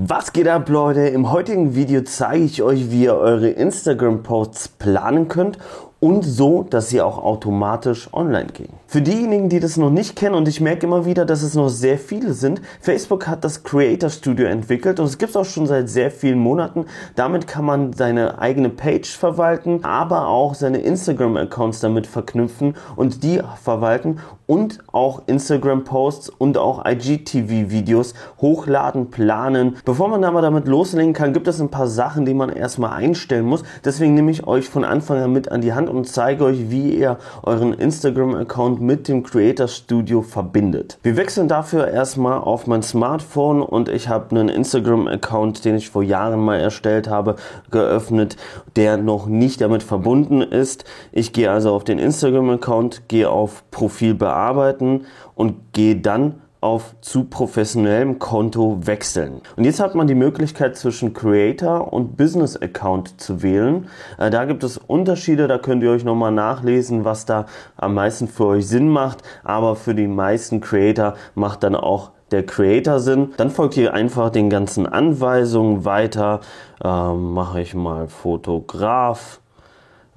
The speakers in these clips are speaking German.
Was geht ab Leute? Im heutigen Video zeige ich euch, wie ihr eure Instagram Posts planen könnt und so, dass sie auch automatisch online gehen. Für diejenigen, die das noch nicht kennen und ich merke immer wieder, dass es noch sehr viele sind, Facebook hat das Creator Studio entwickelt und es gibt es auch schon seit sehr vielen Monaten. Damit kann man seine eigene Page verwalten, aber auch seine Instagram Accounts damit verknüpfen und die verwalten und auch Instagram Posts und auch IGTV Videos hochladen, planen. Bevor man aber damit loslegen kann, gibt es ein paar Sachen, die man erstmal einstellen muss. Deswegen nehme ich euch von Anfang an mit an die Hand und zeige euch, wie ihr euren Instagram-Account mit dem Creator Studio verbindet. Wir wechseln dafür erstmal auf mein Smartphone und ich habe einen Instagram-Account, den ich vor Jahren mal erstellt habe, geöffnet, der noch nicht damit verbunden ist. Ich gehe also auf den Instagram-Account, gehe auf Profil bearbeiten und gehe dann auf zu professionellem Konto wechseln. Und jetzt hat man die Möglichkeit zwischen Creator und Business Account zu wählen. Äh, da gibt es Unterschiede, da könnt ihr euch nochmal nachlesen, was da am meisten für euch Sinn macht. Aber für die meisten Creator macht dann auch der Creator Sinn. Dann folgt ihr einfach den ganzen Anweisungen weiter. Ähm, mache ich mal Fotograf,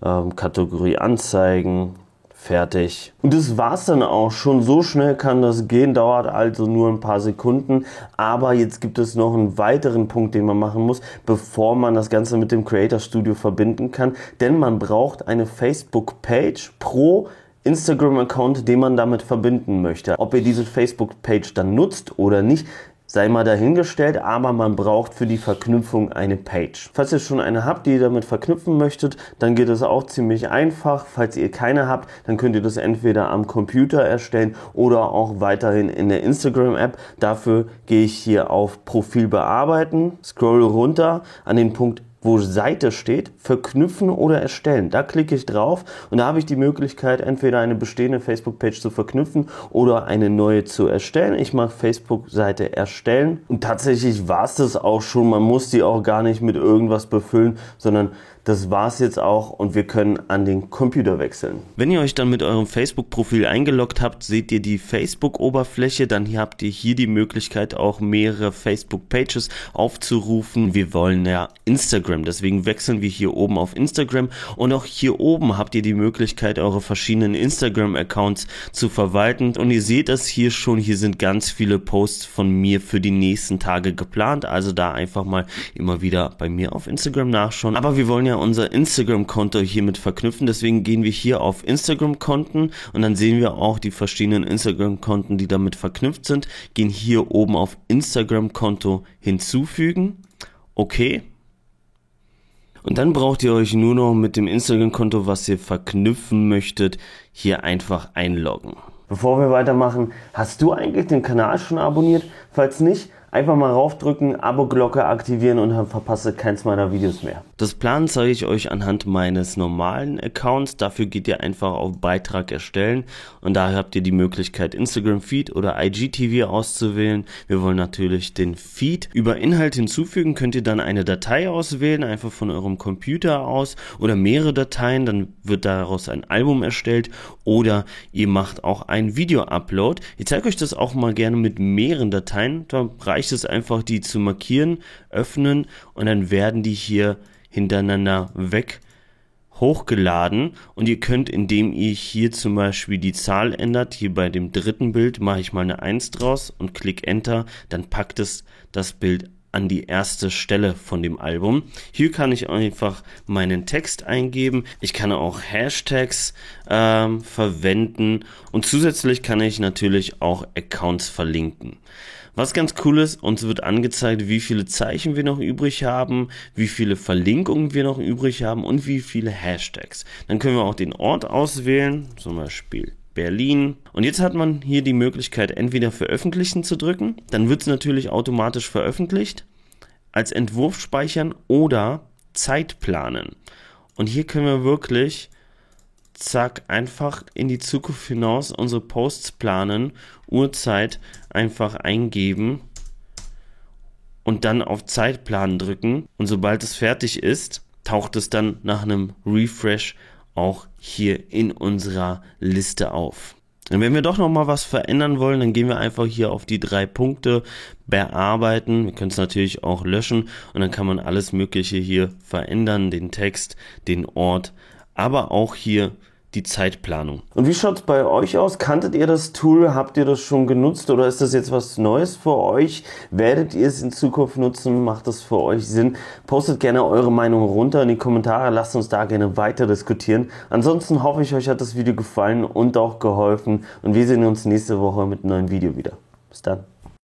ähm, Kategorie Anzeigen, fertig. Und das war's dann auch schon. So schnell kann das gehen, dauert also nur ein paar Sekunden. Aber jetzt gibt es noch einen weiteren Punkt, den man machen muss, bevor man das Ganze mit dem Creator Studio verbinden kann. Denn man braucht eine Facebook-Page pro Instagram-Account, den man damit verbinden möchte. Ob ihr diese Facebook-Page dann nutzt oder nicht, sei mal dahingestellt, aber man braucht für die Verknüpfung eine Page. Falls ihr schon eine habt, die ihr damit verknüpfen möchtet, dann geht es auch ziemlich einfach. Falls ihr keine habt, dann könnt ihr das entweder am Computer erstellen oder auch weiterhin in der Instagram App. Dafür gehe ich hier auf Profil bearbeiten, scroll runter an den Punkt wo Seite steht, verknüpfen oder erstellen. Da klicke ich drauf und da habe ich die Möglichkeit, entweder eine bestehende Facebook-Page zu verknüpfen oder eine neue zu erstellen. Ich mache Facebook-Seite erstellen und tatsächlich war es das auch schon. Man muss die auch gar nicht mit irgendwas befüllen, sondern das war's jetzt auch und wir können an den Computer wechseln. Wenn ihr euch dann mit eurem Facebook-Profil eingeloggt habt, seht ihr die Facebook-Oberfläche. Dann habt ihr hier die Möglichkeit, auch mehrere Facebook-Pages aufzurufen. Wir wollen ja Instagram, deswegen wechseln wir hier oben auf Instagram. Und auch hier oben habt ihr die Möglichkeit, eure verschiedenen Instagram-Accounts zu verwalten. Und ihr seht das hier schon, hier sind ganz viele Posts von mir für die nächsten Tage geplant. Also da einfach mal immer wieder bei mir auf Instagram nachschauen. Aber wir wollen ja ja unser Instagram-Konto hiermit verknüpfen. Deswegen gehen wir hier auf Instagram-Konten und dann sehen wir auch die verschiedenen Instagram-Konten, die damit verknüpft sind. Gehen hier oben auf Instagram-Konto hinzufügen. Okay. Und dann braucht ihr euch nur noch mit dem Instagram-Konto, was ihr verknüpfen möchtet, hier einfach einloggen. Bevor wir weitermachen, hast du eigentlich den Kanal schon abonniert? Falls nicht, Einfach mal raufdrücken, Abo-Glocke aktivieren und ihr keins meiner Videos mehr. Das Plan zeige ich euch anhand meines normalen Accounts. Dafür geht ihr einfach auf Beitrag erstellen und da habt ihr die Möglichkeit Instagram Feed oder IGTV auszuwählen. Wir wollen natürlich den Feed. Über Inhalt hinzufügen könnt ihr dann eine Datei auswählen, einfach von eurem Computer aus oder mehrere Dateien, dann wird daraus ein Album erstellt oder ihr macht auch ein Video-Upload. Ich zeige euch das auch mal gerne mit mehreren Dateien. Da reicht es einfach, die zu markieren, öffnen und dann werden die hier hintereinander weg hochgeladen und ihr könnt, indem ihr hier zum Beispiel die Zahl ändert, hier bei dem dritten Bild mache ich mal eine 1 draus und klick Enter, dann packt es das Bild an die erste Stelle von dem Album. Hier kann ich einfach meinen Text eingeben. Ich kann auch Hashtags ähm, verwenden und zusätzlich kann ich natürlich auch Accounts verlinken. Was ganz cool ist, uns wird angezeigt, wie viele Zeichen wir noch übrig haben, wie viele Verlinkungen wir noch übrig haben und wie viele Hashtags. Dann können wir auch den Ort auswählen, zum Beispiel Berlin. Und jetzt hat man hier die Möglichkeit, entweder veröffentlichen zu drücken, dann wird es natürlich automatisch veröffentlicht, als Entwurf speichern oder Zeit planen. Und hier können wir wirklich zack, einfach in die Zukunft hinaus unsere Posts planen, Uhrzeit einfach eingeben und dann auf Zeitplan drücken. Und sobald es fertig ist, taucht es dann nach einem Refresh auch hier in unserer Liste auf. Und wenn wir doch nochmal was verändern wollen, dann gehen wir einfach hier auf die drei Punkte bearbeiten. Wir können es natürlich auch löschen und dann kann man alles Mögliche hier verändern, den Text, den Ort, aber auch hier die Zeitplanung. Und wie schaut es bei euch aus? Kanntet ihr das Tool? Habt ihr das schon genutzt oder ist das jetzt was Neues für euch? Werdet ihr es in Zukunft nutzen? Macht das für euch Sinn? Postet gerne eure Meinung runter in die Kommentare. Lasst uns da gerne weiter diskutieren. Ansonsten hoffe ich, euch hat das Video gefallen und auch geholfen und wir sehen uns nächste Woche mit einem neuen Video wieder. Bis dann.